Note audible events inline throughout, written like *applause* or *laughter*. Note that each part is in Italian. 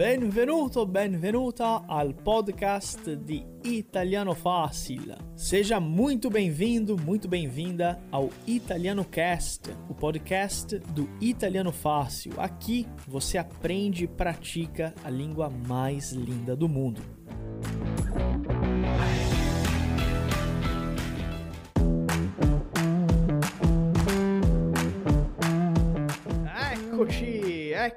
Benvenuto, benvenuta al podcast de Italiano Fácil. Seja muito bem-vindo, muito bem-vinda ao Italiano Cast, o podcast do Italiano Fácil. Aqui você aprende e pratica a língua mais linda do mundo.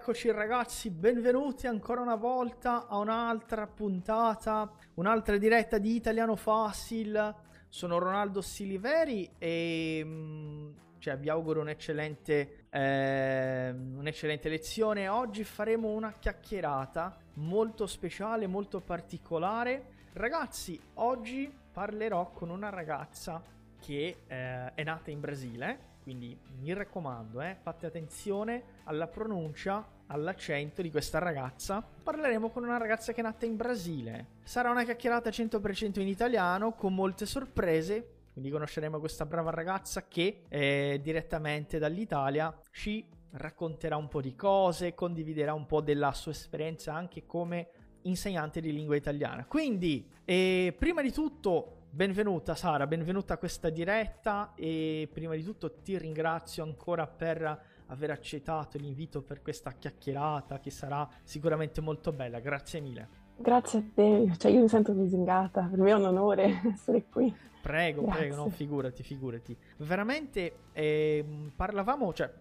Eccoci, ragazzi, benvenuti ancora una volta a un'altra puntata, un'altra diretta di Italiano Facile. Sono Ronaldo Siliveri e mm, cioè, vi auguro un'eccellente, eh, un'eccellente lezione. Oggi faremo una chiacchierata molto speciale, molto particolare. Ragazzi, oggi parlerò con una ragazza che eh, è nata in Brasile quindi mi raccomando, eh, fate attenzione alla pronuncia, all'accento di questa ragazza. Parleremo con una ragazza che è nata in Brasile. Sarà una chiacchierata 100% in italiano, con molte sorprese. Quindi conosceremo questa brava ragazza che eh, direttamente dall'Italia ci racconterà un po' di cose, condividerà un po' della sua esperienza anche come insegnante di lingua italiana. Quindi, eh, prima di tutto, Benvenuta Sara, benvenuta a questa diretta e prima di tutto ti ringrazio ancora per aver accettato l'invito per questa chiacchierata che sarà sicuramente molto bella, grazie mille. Grazie a te, cioè io mi sento lusingata, per me è un onore *laughs* essere qui. Prego, grazie. prego, no, figurati, figurati. Veramente eh, parlavamo, cioè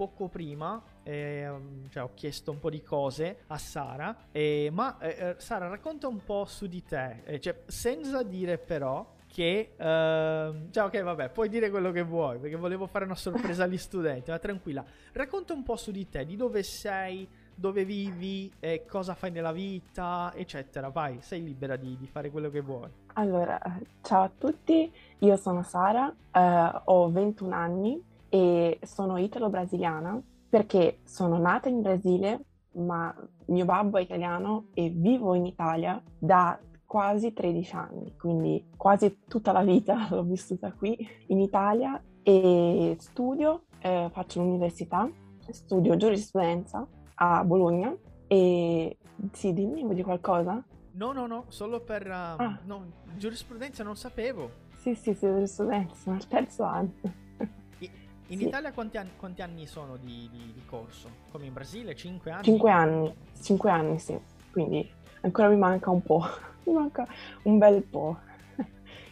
poco prima eh, cioè, ho chiesto un po' di cose a Sara, eh, ma eh, eh, Sara racconta un po' su di te, eh, cioè, senza dire però che... Uh, cioè, ok, vabbè, puoi dire quello che vuoi, perché volevo fare una sorpresa agli studenti, ma tranquilla. Racconta un po' su di te, di dove sei, dove vivi, eh, cosa fai nella vita, eccetera. Vai, sei libera di, di, fare quello che vuoi. Allora, ciao a tutti, io sono Sara, uh, ho 21 anni, e sono italo-brasiliana perché sono nata in Brasile, ma mio babbo è italiano e vivo in Italia da quasi 13 anni, quindi quasi tutta la vita *laughs* l'ho vissuta qui in Italia e studio, eh, faccio l'università, studio giurisprudenza a Bologna e sì, dimmi, vuoi dire qualcosa? No, no, no, solo per... Uh, ah. no, giurisprudenza non sapevo. Sì, sì, sì, giurisprudenza, al terzo anno. In sì. Italia quanti anni, quanti anni sono di, di, di, corso? Come in Brasile? 5 anni? 5 anni, 5 anni sì, quindi ancora mi manca un po', mi manca un bel po', *laughs*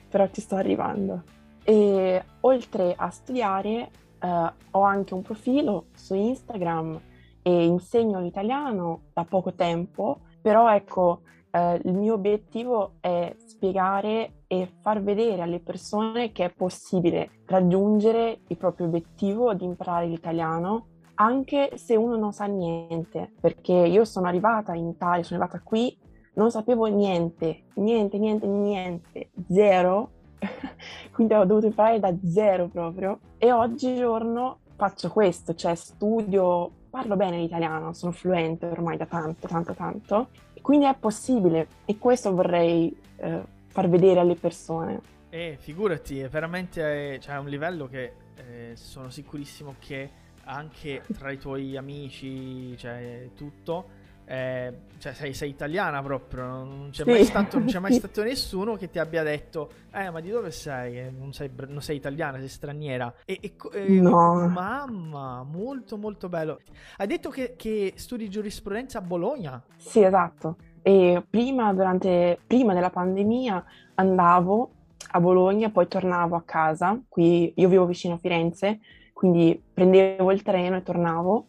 però ci sto arrivando. E oltre a studiare eh, ho anche un profilo su Instagram e insegno l'italiano da poco tempo, però ecco eh, il mio obiettivo è spiegare e far vedere alle persone che è possibile raggiungere il proprio obiettivo di imparare l'italiano anche se uno non sa niente, perché io sono arrivata in Italia, sono arrivata qui, non sapevo niente, niente, niente, niente, zero, *laughs* quindi ho dovuto imparare da zero proprio. E oggigiorno faccio questo, cioè studio, parlo bene l'italiano, sono fluente ormai da tanto, tanto, tanto. Quindi è possibile. E questo vorrei eh, far vedere alle persone. Eh, figurati, è veramente cioè, un livello che eh, sono sicurissimo che anche tra i tuoi amici, cioè tutto, eh, cioè sei, sei, italiana proprio, non c'è, sì. mai stato, non c'è, mai *laughs* stato, nessuno che ti abbia detto, eh ma di dove sei? Non sei, non sei italiana, sei straniera. E, e, e, no. Mamma, molto molto bello. Hai detto che, che studi giurisprudenza a Bologna? Sì, esatto. E prima, durante, prima della pandemia andavo a Bologna, poi tornavo a casa, qui io vivo vicino a Firenze, quindi prendevo il treno e tornavo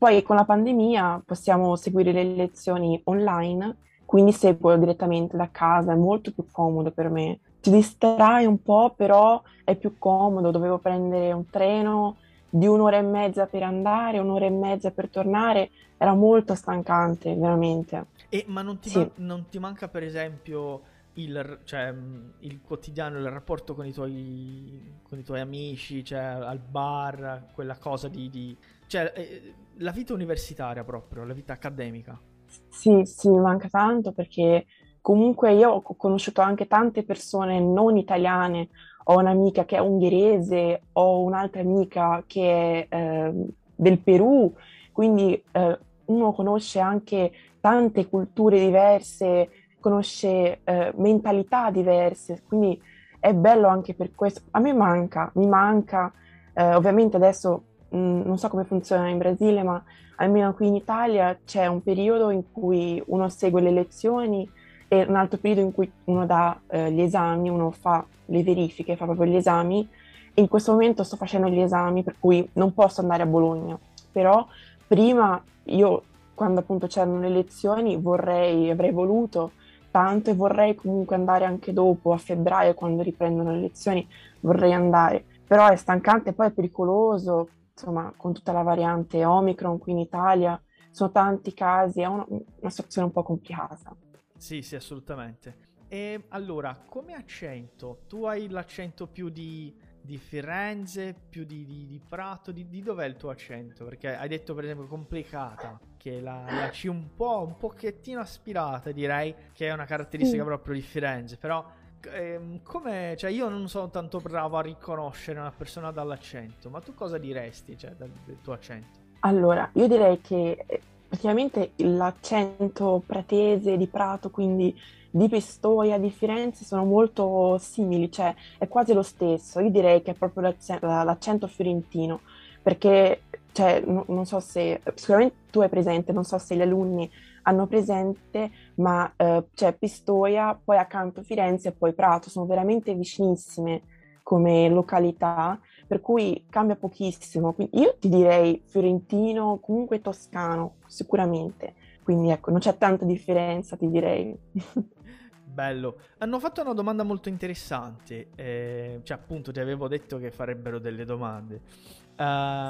poi con la pandemia possiamo seguire le lezioni online, quindi seguo direttamente da casa, è molto più comodo per me. Ti distrai un po', però è più comodo, dovevo prendere un treno di un'ora e mezza per andare, un'ora e mezza per tornare, era molto stancante, veramente. E, ma non ti, sì. man- non ti manca per esempio il, cioè, il, quotidiano, il rapporto con i tuoi, con i tuoi amici, cioè al bar, quella cosa di... di cioè, eh, la vita universitaria proprio, la vita accademica. Sì, sì, mi manca tanto perché comunque io ho conosciuto anche tante persone non italiane, ho un'amica che è ungherese, ho un'altra amica che è eh, del Perù, quindi eh, uno conosce anche tante culture diverse, conosce eh, mentalità diverse, quindi è bello anche per questo. A me manca, mi manca, eh, ovviamente adesso non so come funziona in Brasile, ma almeno qui in Italia c'è un periodo in cui uno segue le lezioni e un altro periodo in cui uno dà eh, gli esami, uno fa le verifiche, fa proprio gli esami. In questo momento sto facendo gli esami, per cui non posso andare a Bologna. Però prima io, quando appunto c'erano le lezioni, vorrei, avrei voluto tanto e vorrei comunque andare anche dopo, a febbraio, quando riprendono le lezioni, vorrei andare. Però è stancante, poi è pericoloso, insomma, con tutta la variante Omicron qui in Italia, sono tanti casi, è una, una situazione un po' complicata. Sì, sì, assolutamente. E allora, come accento? Tu hai l'accento più di, di Firenze, più di, di, di Prato, di, dov'è il tuo accento? Perché hai detto per esempio complicata, che la, la C un po', un pochettino aspirata direi, che è una caratteristica mm. proprio di Firenze, però ehm, come, cioè io non sono tanto bravo a riconoscere una persona dall'accento, ma tu cosa diresti cioè, del, del tuo accento? Allora, io direi che eh, praticamente l'accento pratese di Prato, quindi di Pistoia, di Firenze, sono molto simili, cioè è quasi lo stesso. Io direi che è proprio l'accento fiorentino, perché cioè, no, non so se, sicuramente tu hai presente, non so se gli alunni hanno presente, ma eh, c'è Pistoia, poi accanto Firenze e poi Prato, sono veramente vicinissime come località, per cui cambia pochissimo. Quindi io ti direi fiorentino, comunque toscano, sicuramente. Quindi ecco, non c'è tanta differenza, ti direi. *laughs* Bello. Hanno fatto una domanda molto interessante. Eh, cioè, appunto, ti avevo detto che farebbero delle domande.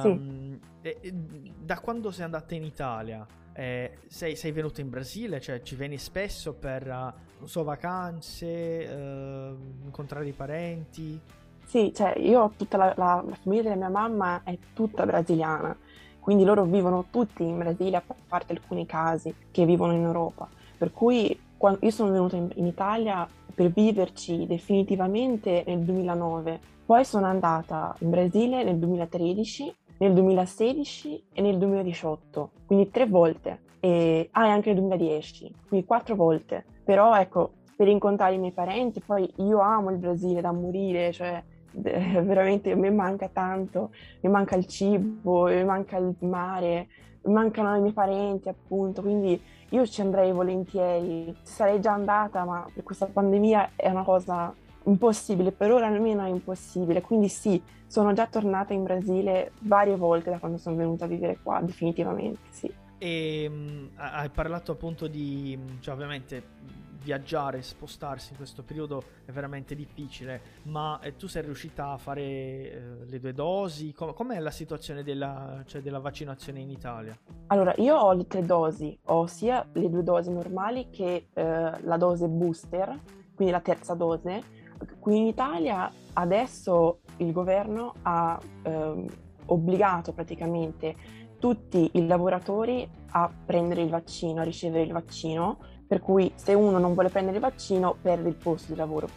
Sì. eh, da quando sei andata in Italia? Eh, sei, sei, venuta in Brasile? Cioè, ci vieni spesso per, uh, non so, vacanze, uh, incontrare i parenti? Sì, cioè io ho tutta la, la, la, famiglia della mia mamma è tutta brasiliana, quindi loro vivono tutti in Brasile, a parte alcuni casi che vivono in Europa. Per cui quando, io sono venuta in, in Italia per viverci definitivamente nel 2009, poi sono andata in Brasile nel 2013, nel 2016 e nel 2018, quindi tre volte. E, ah, anche nel 2010, quindi quattro volte. Però ecco, per incontrare i miei parenti, poi io amo il Brasile da morire, cioè *laughs* veramente mi manca tanto, mi manca il cibo, mi manca il mare, mi mancano i miei parenti appunto, quindi io ci andrei volentieri, sarei già andata, ma questa pandemia è una cosa impossibile, per ora almeno è impossibile, quindi sì, sono già tornata in Brasile varie volte da quando sono venuta a vivere qua, definitivamente sì. E um, hai parlato appunto di, cioè ovviamente viaggiare, spostarsi in questo periodo è veramente difficile, ma eh, tu sei riuscita a fare eh, le due dosi? Com- com'è la situazione della, cioè, della, vaccinazione in Italia? Allora, io ho le tre dosi, ho sia le due dosi normali che eh, la dose booster, quindi la terza dose. Qui in Italia adesso il governo ha ehm, obbligato praticamente tutti i lavoratori a prendere il vaccino, a ricevere il vaccino per cui se uno non vuole prendere il vaccino perde il posto di lavoro,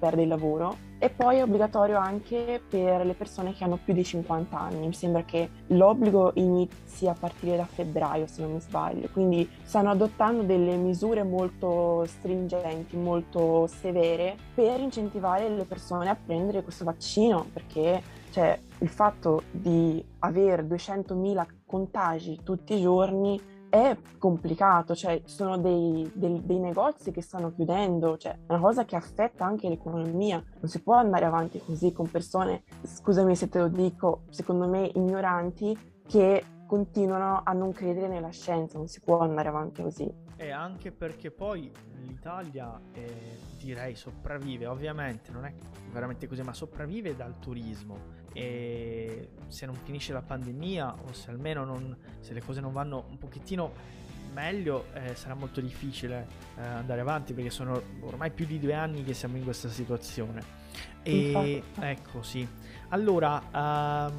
perde il lavoro. E poi è obbligatorio anche per le persone che hanno più di 50 anni. Mi sembra che l'obbligo inizi a partire da febbraio, se non mi sbaglio. Quindi stanno adottando delle misure molto stringenti, molto severe per incentivare le persone a prendere questo vaccino, perché cioè, il fatto di avere 200.000 contagi tutti i giorni è complicato, cioè ci sono dei, dei, dei, negozi che stanno chiudendo, cioè è una cosa che affetta anche l'economia, non si può andare avanti così con persone, scusami se te lo dico, secondo me ignoranti, che continuano a non credere nella scienza, non si può andare avanti così. E anche perché poi l'Italia eh, direi sopravvive, ovviamente non è veramente così, ma sopravvive dal turismo. E se non finisce la pandemia o se almeno non, se le cose non vanno un pochettino meglio eh, sarà molto difficile eh, andare avanti perché sono ormai più di due anni che siamo in questa situazione e ecco sì allora um,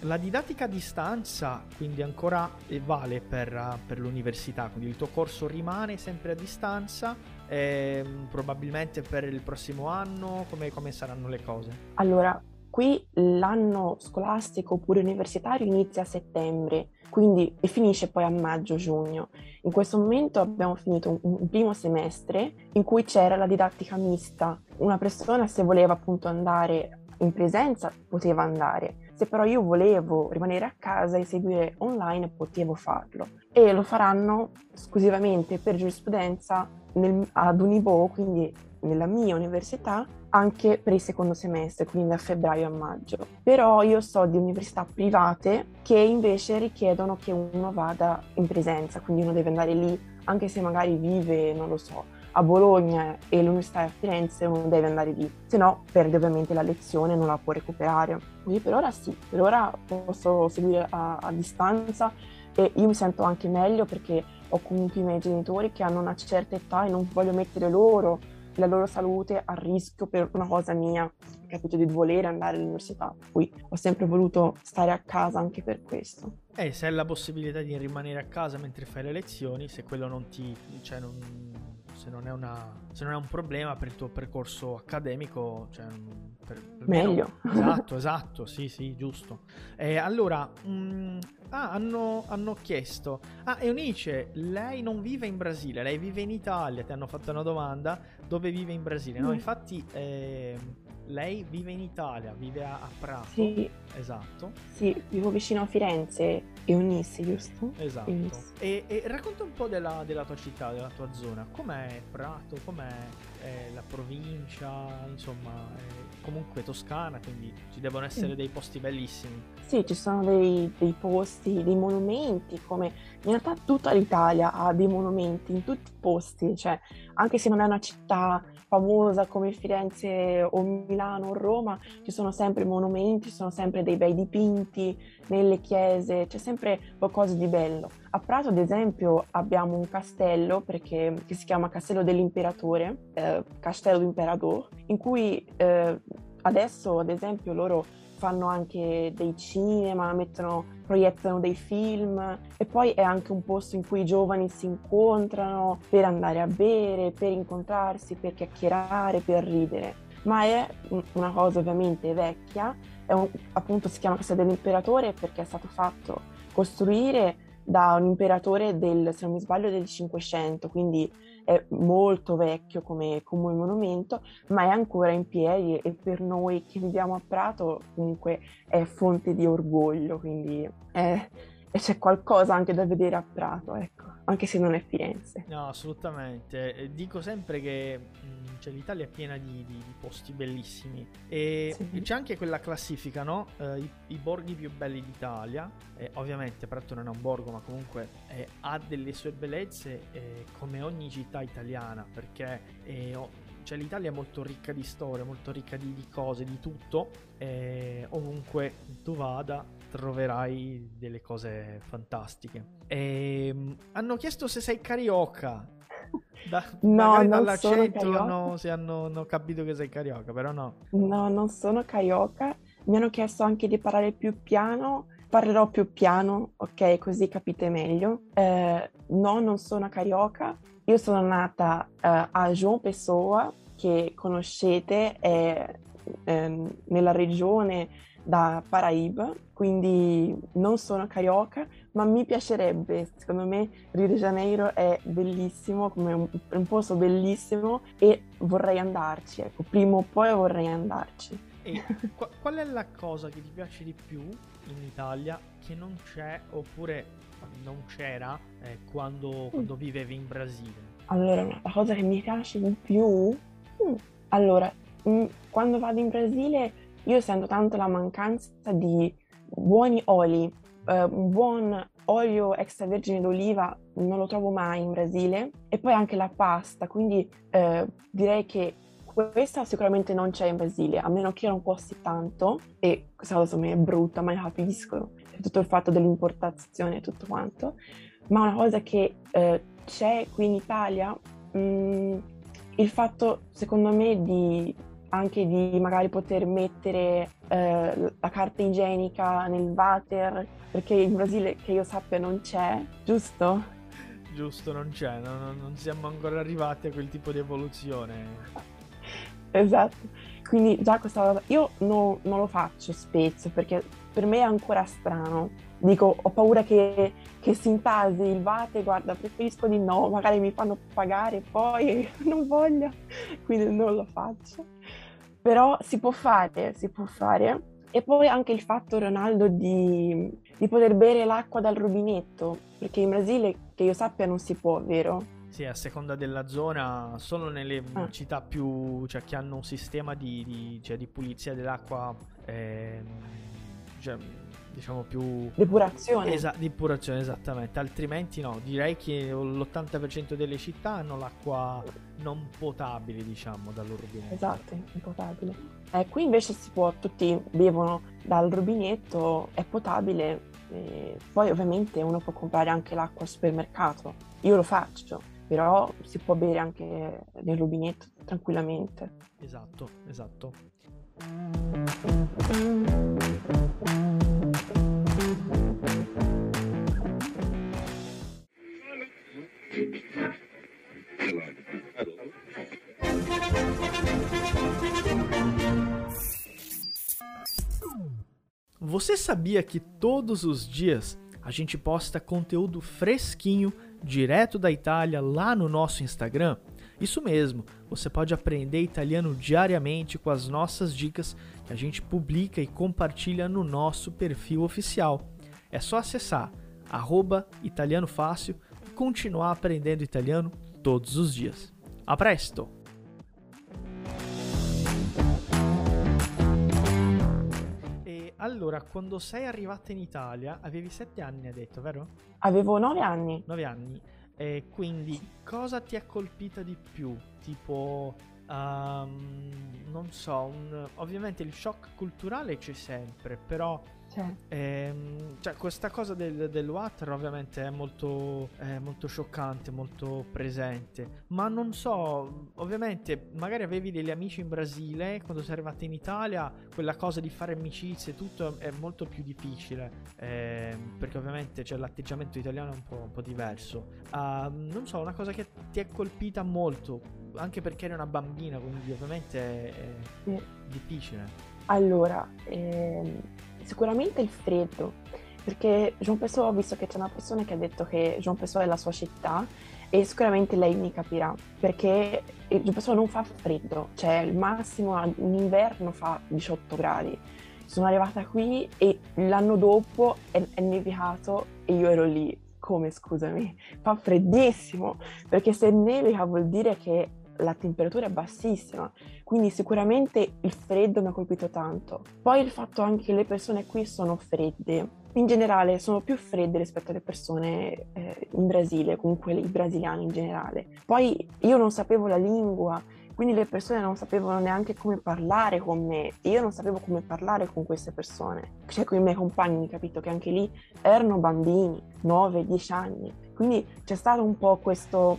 la didattica a distanza quindi ancora vale per, uh, per l'università quindi il tuo corso rimane sempre a distanza eh, probabilmente per il prossimo anno? Come, come saranno le cose? Allora, qui l'anno scolastico oppure universitario inizia a settembre, quindi e finisce poi a maggio-giugno. In questo momento abbiamo finito un, un, primo semestre in cui c'era la didattica mista. Una persona se voleva appunto andare in presenza poteva andare, se però io volevo rimanere a casa e seguire online potevo farlo. E lo faranno esclusivamente per giurisprudenza nel, ad Unibo, quindi nella mia università, anche per il secondo semestre, quindi da febbraio a maggio. Però io so di università private che invece richiedono che uno vada in presenza, quindi uno deve andare lì, anche se magari vive, non lo so, a Bologna e l'università è a Firenze, uno deve andare lì, se no perde ovviamente la lezione non la può recuperare. Quindi per ora sì, per ora posso seguire a, a distanza e io mi sento anche meglio perché ho comunque i miei genitori che hanno una certa età e non voglio mettere loro la loro salute a rischio per una cosa mia, capito, di volere andare all'università. Poi ho sempre voluto stare a casa anche per questo. E se hai la possibilità di rimanere a casa mentre fai le lezioni, se quello non ti... Cioè non se non è, una, se non è un problema per il tuo percorso accademico, cioè, per, per meglio. esatto, *laughs* esatto, sì, sì, giusto. E allora, mh, mm, ah, hanno, hanno, chiesto, ah, Eunice, lei non vive in Brasile, lei vive in Italia, ti hanno fatto una domanda, dove vive in Brasile? No, mm. infatti... Eh, lei vive in Italia, vive a, Prato. Sì. Esatto. Sì, vivo vicino a Firenze e Unisse, giusto? Esatto. E, e, racconta un po' della, della, tua città, della tua zona. Com'è Prato? Com'è eh, la provincia? Insomma, eh, comunque Toscana, quindi ci devono essere dei posti bellissimi. Sì, ci sono dei, dei, posti, dei monumenti, come in realtà tutta l'Italia ha dei monumenti in tutti i posti, cioè anche se non è una città famosa come Firenze o Milano o Roma, ci sono sempre monumenti, ci sono sempre dei bei dipinti nelle chiese, c'è sempre qualcosa di bello. A Prato, ad esempio, abbiamo un castello perché, che si chiama Castello dell'Imperatore, eh, Castello d'Imperador, in cui eh, adesso, ad esempio, loro fanno anche dei cinema, mettono, proiettano dei film e poi è anche un posto in cui i giovani si incontrano per andare a bere, per incontrarsi, per chiacchierare, per ridere. Ma è una cosa ovviamente vecchia, un, appunto si chiama Casa dell'Imperatore perché è stato fatto costruire da un imperatore del, se non mi sbaglio, del 500, quindi è molto vecchio come, come monumento, ma è ancora in piedi e per noi che viviamo a Prato comunque è fonte di orgoglio, quindi è, e c'è qualcosa anche da vedere a Prato, ecco, anche se non è Firenze. No, assolutamente. Dico sempre che mh, cioè, l'Italia è piena di, di, di posti bellissimi e sì. c'è anche quella classifica, no? Eh, i, i, borghi più belli d'Italia. Eh, ovviamente Prato non è un borgo, ma comunque eh, ha delle sue bellezze eh, come ogni città italiana, perché eh, cioè, l'Italia è molto ricca di storia, molto ricca di, di cose, di tutto. E ovunque tu vada troverai delle cose fantastiche. E, ehm, hanno chiesto se sei carioca. Da, *laughs* no, dall'accento hanno, se hanno, hanno, capito che sei carioca, però no. No, non sono carioca. Mi hanno chiesto anche di parlare più piano. Parlerò più piano, ok? Così capite meglio. Eh, no, non sono carioca. Io sono nata eh, a João Pessoa, che conoscete, è eh, nella regione da Paraíba, quindi non sono carioca, ma mi piacerebbe, secondo me Rio de Janeiro è bellissimo, come un, un posto bellissimo e vorrei andarci, ecco, prima o poi vorrei andarci. E qual è la cosa che ti piace di più in Italia che non c'è oppure non c'era eh, quando, quando, vivevi in Brasile? Allora, la cosa che mi piace di più... Mm, allora, mm, quando vado in Brasile io sento tanto la mancanza di buoni oli, eh, un buon olio extravergine d'oliva non lo trovo mai in Brasile. E poi anche la pasta, quindi eh, direi che questa sicuramente non c'è in Brasile, a meno che non costi tanto. E questa cosa mi è brutta, ma capisco, tutto il fatto dell'importazione e tutto quanto, ma una cosa che eh, c'è qui in Italia, mh, mm, il fatto secondo me di anche di magari poter mettere eh, la carta igienica nel water, perché in Brasile che io sappia non c'è, giusto? giusto, non c'è, non, non siamo ancora arrivati a quel tipo di evoluzione. Esatto, quindi già questa cosa, io no, non lo faccio spesso perché per me è ancora strano. Dico, ho paura che, che si intasi il vate, guarda, preferisco di no, magari mi fanno pagare poi *laughs* non voglio, quindi non lo faccio. Però si può fare, si può fare. E poi anche il fatto, Ronaldo, di, di poter bere l'acqua dal rubinetto, perché in Brasile, che io sappia, non si può, vero? Sì, a seconda della zona, solo nelle ah. città più, cioè, che hanno un sistema di, di, cioè, di pulizia dell'acqua, eh, cioè, diciamo più... Depurazione. Esa- depurazione, esattamente. Altrimenti no, direi che l'80% delle città hanno l'acqua non potabile, diciamo, dal rubinetto. Esatto, impotabile. Eh, qui invece si può, tutti bevono dal rubinetto, è potabile, poi ovviamente uno può comprare anche l'acqua al supermercato. Io lo faccio, però si può bere anche nel rubinetto tranquillamente. Esatto, esatto. Você sabia que todos os dias a gente posta conteúdo fresquinho direto da Itália lá no nosso Instagram? Isso mesmo, você pode aprender italiano diariamente com as nossas dicas que a gente publica e compartilha no nosso perfil oficial. É só acessar italianofácil e continuar aprendendo italiano todos os dias. A presto! Allora, quando sei arrivata in Italia, avevi sette anni, hai detto, vero? Avevo nove anni. Nove anni. E quindi cosa ti ha colpita di più? Tipo, um, non so, un, ovviamente il shock culturale c'è sempre, però cioè. Ehm, cioè, questa cosa del, del water ovviamente è molto, è molto scioccante, molto presente. Ma non so, ovviamente, magari avevi degli amici in Brasile, quando sei arrivata in Italia, quella cosa di fare amicizie, tutto è molto più difficile. Ehm, perché ovviamente cioè, l'atteggiamento italiano è un po', un po diverso. Uh, non so, una cosa che ti è colpita molto, anche perché eri una bambina, quindi ovviamente è, è sì. difficile. Allora, ehm Sicuramente il freddo, perché Jean Pessoa ho visto che c'è una persona che ha detto che Jean Pessoa è la sua città e sicuramente lei mi capirà, perché Jean Pessoa non fa freddo, cioè il massimo in inverno fa 18 gradi. Sono arrivata qui e l'anno dopo è, è nevicato e io ero lì. Come scusami? Fa freddissimo, perché se nevica vuol dire che la temperatura è bassissima, quindi sicuramente il freddo mi ha colpito tanto. Poi il fatto anche che le persone qui sono fredde, in generale sono più fredde rispetto alle persone eh, in Brasile, comunque i brasiliani in generale. Poi io non sapevo la lingua, quindi le persone non sapevano neanche come parlare con me e io non sapevo come parlare con queste persone, cioè con i miei compagni, capito? Che anche lì erano bambini, 9-10 anni. Quindi c'è stato un po' questo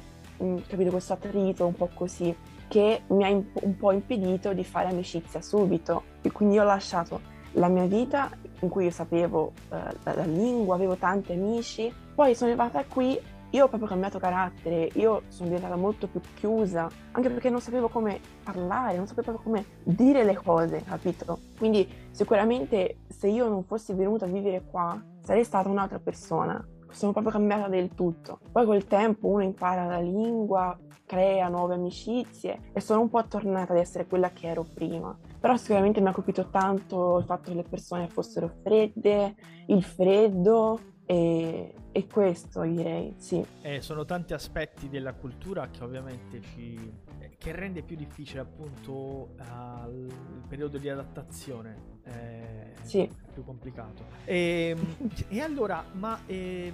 capito, questo attrito un po' così che mi ha un po' impedito di fare amicizia subito. E quindi ho lasciato la mia vita in cui io sapevo eh, la, la, lingua, avevo tanti amici, poi sono arrivata qui, io ho proprio cambiato carattere, io sono diventata molto più chiusa, anche perché non sapevo come parlare, non sapevo proprio come dire le cose, capito? Quindi sicuramente se io non fossi venuta a vivere qua sarei stata un'altra persona, sono proprio cambiata del tutto. Poi col tempo uno impara la lingua, crea nuove amicizie e sono un po' tornata ad essere quella che ero prima. Però sicuramente mi ha colpito tanto il fatto che le persone fossero fredde, il freddo e, e questo direi, sì. Eh, sono tanti aspetti della cultura che ovviamente ci... che rende più difficile appunto uh, il periodo di adattazione è sì. più complicato. E, ehm, e allora, ma ehm,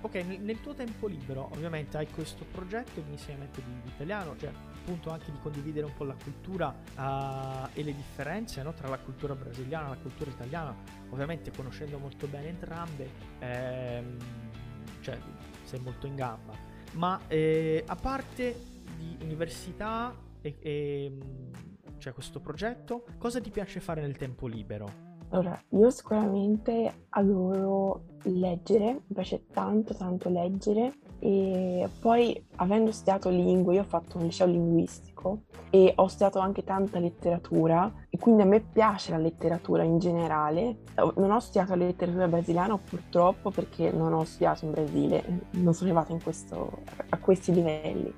ok, nel, nel, tuo tempo libero, ovviamente hai questo progetto insegnamento di, di italiano, cioè appunto anche di condividere un po' la cultura uh, e le differenze no, tra la cultura brasiliana e la cultura italiana, ovviamente conoscendo molto bene entrambe, ehm, cioè sei molto in gamba. Ma eh, a parte di università e, e cioè questo progetto, cosa ti piace fare nel tempo libero? Allora, io sicuramente adoro leggere, mi piace tanto tanto leggere E poi, avendo studiato lingue, io ho fatto un liceo linguistico e ho studiato anche tanta letteratura quindi a me piace la letteratura in generale. Non ho studiato la letteratura brasiliana purtroppo perché non ho studiato in Brasile, non sono arrivata questo, a questi livelli,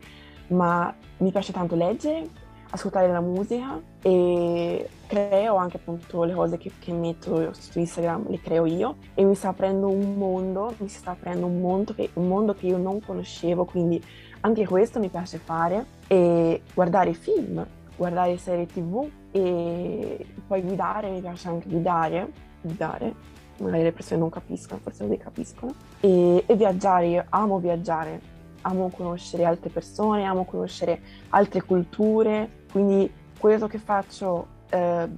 ma mi piace tanto leggere ascoltare la musica e creo anche appunto le cose che, che, metto su Instagram, le creo io. E mi sta aprendo un mondo, mi sta aprendo un mondo, che, un mondo che io non conoscevo, quindi anche questo mi piace fare. E guardare film, guardare serie tv e poi guidare, mi piace anche guidare, guidare, magari le persone non capiscono, forse non le capiscono, e, e viaggiare, io amo viaggiare, amo conoscere altre persone, amo conoscere altre culture, quindi quello che faccio eh,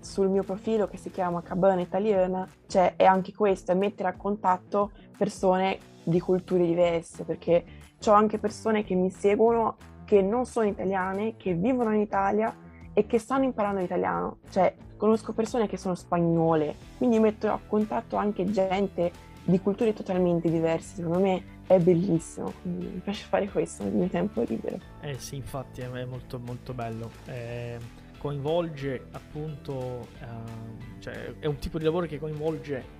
sul mio profilo che si chiama Cabana Italiana, cioè è anche questo, è mettere a contatto persone di culture diverse, perché ho anche persone che mi seguono che non sono italiane, che vivono in Italia e che stanno imparando l'italiano, cioè conosco persone che sono spagnole, quindi metto a contatto anche gente di culture totalmente diverse, secondo me è bellissimo, quindi mi piace fare questo nel mio tempo libero. Eh sì, infatti è molto molto bello. Eh, coinvolge appunto, eh, cioè è un tipo di lavoro che coinvolge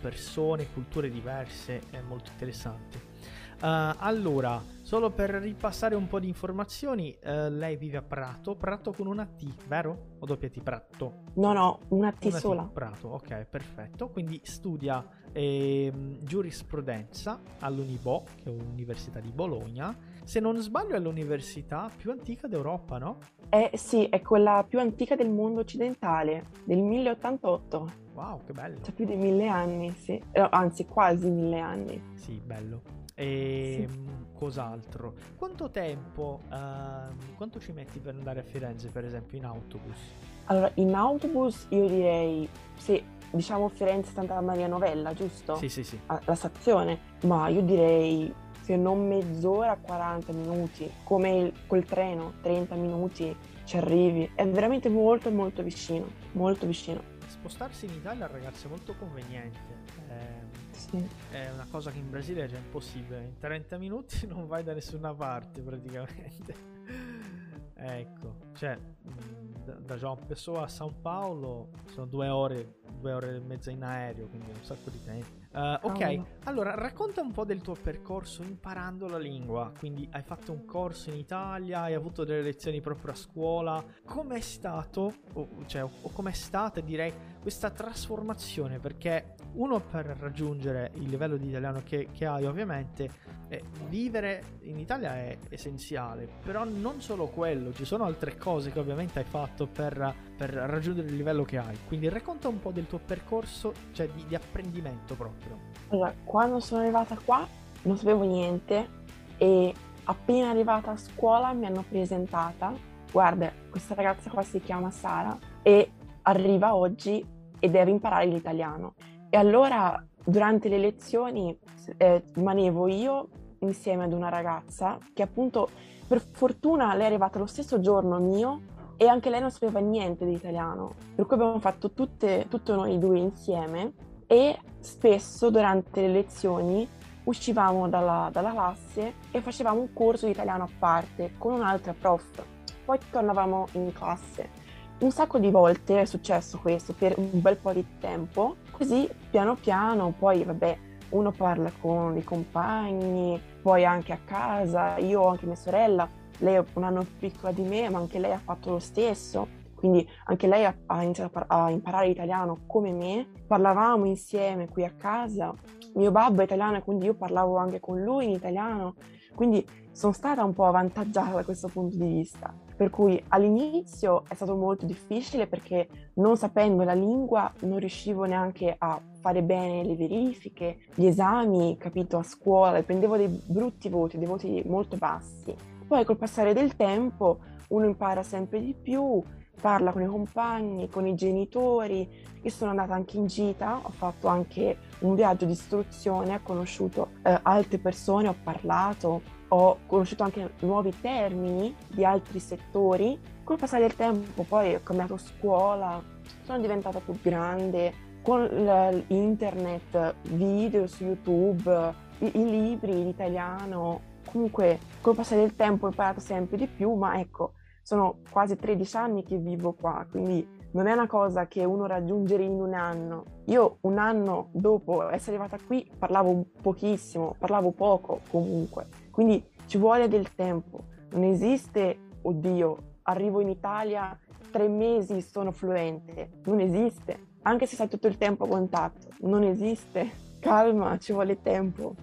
persone, culture diverse, è molto interessante. Uh, allora, solo per ripassare un po' di informazioni, uh, lei vive a Prato, Prato con una T, vero? O doppia T, Prato? No, no, una T una sola. T, Prato, ok, perfetto. Quindi studia eh, giurisprudenza all'Unibo, che è l'Università di Bologna. Se non sbaglio è l'università più antica d'Europa, no? Eh sì, è quella più antica del mondo occidentale, del 1088. Wow, che bello. C'è più di mille anni, sì. Eh, anzi, quasi mille anni. Sì, bello. E sì. cos'altro? Quanto tempo, uh, quanto ci metti per andare a Firenze, per esempio, in autobus? Allora, in autobus io direi, se diciamo Firenze Santa Maria Novella, giusto? Sì, sì, sì. La stazione, ma io direi se non mezz'ora, 40 minuti, come il, col treno, 30 minuti ci arrivi. È veramente molto molto vicino, molto vicino. Spostarsi in Italia ragazzi è molto conveniente. Eh sì. È una cosa che in Brasile è già impossibile. In 30 minuti *laughs* non vai da nessuna parte praticamente. ecco, cioè da, da João Pessoa a São Paulo sono due ore, due ore e mezza in aereo, quindi un sacco di tempo. Uh, ok, allora racconta un po' del tuo percorso imparando la lingua. Quindi hai fatto un corso in Italia, hai avuto delle lezioni proprio a scuola. Com'è stato, o, cioè, o com'è stata, direi, questa trasformazione? Perché uno per raggiungere il livello di italiano che, che hai, ovviamente, eh, vivere in Italia è essenziale. Però non solo quello, ci sono altre cose che ovviamente hai fatto per, per raggiungere il livello che hai. Quindi racconta un po' del tuo percorso, cioè di, di apprendimento proprio. Allora, quando sono arrivata qua non sapevo niente e appena arrivata a scuola mi hanno presentata. Guarda, questa ragazza qua si chiama Sara e arriva oggi e deve imparare l'italiano. E allora durante le lezioni eh, rimanevo io insieme ad una ragazza che appunto per fortuna lei è arrivata lo stesso giorno mio e anche lei non sapeva niente di italiano, per cui abbiamo fatto tutte, tutte noi due insieme e spesso durante le lezioni uscivamo dalla, dalla, classe e facevamo un corso di italiano a parte con un'altra prof. Poi tornavamo in classe. Un sacco di volte è successo questo per un bel po' di tempo, così piano piano poi vabbè uno parla con i compagni, poi anche a casa, io ho anche mia sorella, lei è un anno più piccola di me ma anche lei ha fatto lo stesso quindi anche lei ha, iniziato a, a, imparare l'italiano come me, parlavamo insieme qui a casa, mio babbo è italiano quindi io parlavo anche con lui in italiano, quindi sono stata un po' avvantaggiata da questo punto di vista. Per cui all'inizio è stato molto difficile perché non sapendo la lingua non riuscivo neanche a fare bene le verifiche, gli esami, capito, a scuola, prendevo dei brutti voti, dei voti molto bassi. Poi col passare del tempo uno impara sempre di più, parla con i compagni, con i genitori. Io sono andata anche in gita, ho fatto anche un viaggio di istruzione, ho conosciuto eh, altre persone, ho parlato, ho conosciuto anche nuovi termini di altri settori. Col passare del tempo poi ho cambiato scuola, sono diventata più grande, con internet, video su YouTube, i, i libri, l'italiano, comunque col passare del tempo ho imparato sempre di più, ma ecco, sono quasi 13 anni che vivo qua, quindi non è una cosa che uno raggiunge in un anno. Io un anno dopo essere arrivata qui parlavo pochissimo, parlavo poco comunque, quindi ci vuole del tempo. Non esiste, oddio, arrivo in Italia, tre mesi sono fluente, non esiste. Anche se sai tutto il tempo a contatto, non esiste. *laughs* Calma, ci vuole tempo.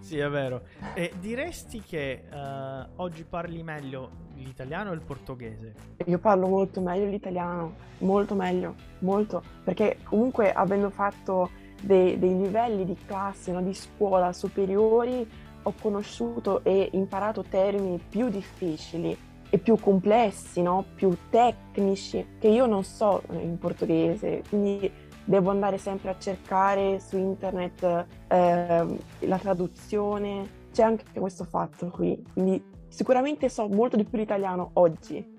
Sì, è vero. E diresti che uh, oggi parli meglio l'italiano o il portoghese? Io parlo molto meglio l'italiano, molto meglio, molto, perché comunque avendo fatto dei, dei livelli di classe, no, di scuola superiori, ho conosciuto e imparato termini più difficili e più complessi, no? più tecnici, che io non so in portoghese, quindi devo andare sempre a cercare su internet eh, la traduzione. C'è anche questo fatto qui, quindi sicuramente so molto di più l'italiano oggi.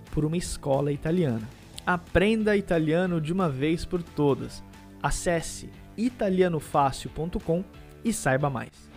por uma escola italiana. Aprenda italiano de uma vez por todas. Acesse italianofácil.com e saiba mais.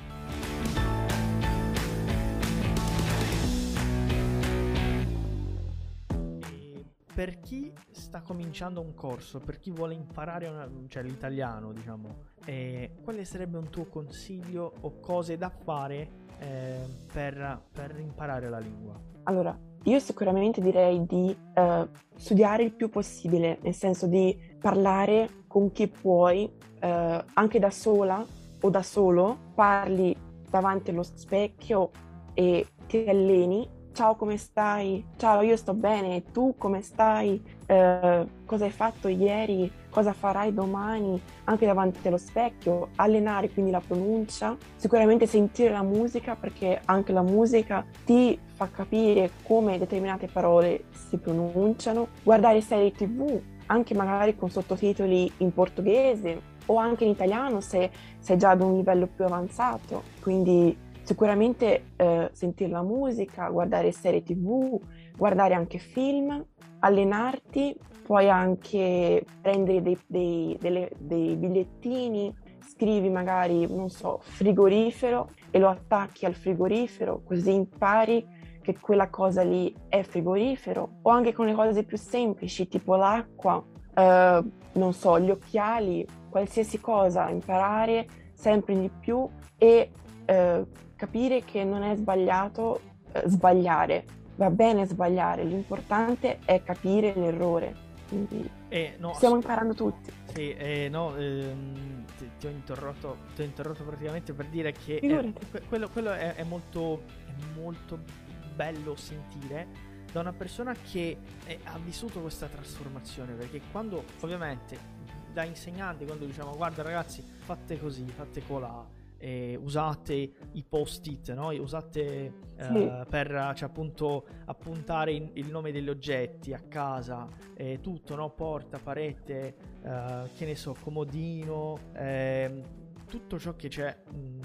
per chi sta cominciando un corso, per chi vuole imparare una, cioè l'italiano, diciamo, eh, quale sarebbe un tuo consiglio o cose da fare eh, per, per, imparare la lingua? Allora, io sicuramente direi di eh, studiare il più possibile, nel senso di parlare con chi puoi, eh, anche da sola o da solo, parli davanti allo specchio e ti alleni. Ciao, come stai? Ciao, io sto bene. Tu come stai? Eh, cosa hai fatto ieri? Cosa farai domani? Anche davanti allo specchio. Allenare quindi la pronuncia. Sicuramente sentire la musica perché anche la musica ti fa capire come determinate parole si pronunciano. Guardare serie tv anche magari con sottotitoli in portoghese o anche in italiano se sei già ad un livello più avanzato. Quindi sicuramente eh, sentire la musica, guardare serie tv, guardare anche film, allenarti, puoi anche prendere dei, dei, delle, dei bigliettini, scrivi magari, non so, frigorifero e lo attacchi al frigorifero, così impari che quella cosa lì è frigorifero, o anche con le cose più semplici, tipo l'acqua, eh, non so, gli occhiali, qualsiasi cosa, imparare sempre di più e eh, capire che non è sbagliato eh, sbagliare, va bene sbagliare, l'importante è capire l'errore. Quindi eh, no, stiamo imparando tutti. Sì, eh, no, ehm, ti, ti, ho interrotto, ti, ho interrotto, praticamente per dire che eh, quello, quello è, è, molto, è molto bello sentire da una persona che è, ha vissuto questa trasformazione perché quando ovviamente da insegnante quando diciamo guarda ragazzi fate così fate colà eh, usate i post-it no? usate sì. eh, per cioè, appunto appuntare in, il nome degli oggetti a casa eh, tutto no? porta parete eh, che ne so comodino ehm, tutto ciò che c'è mh, mm,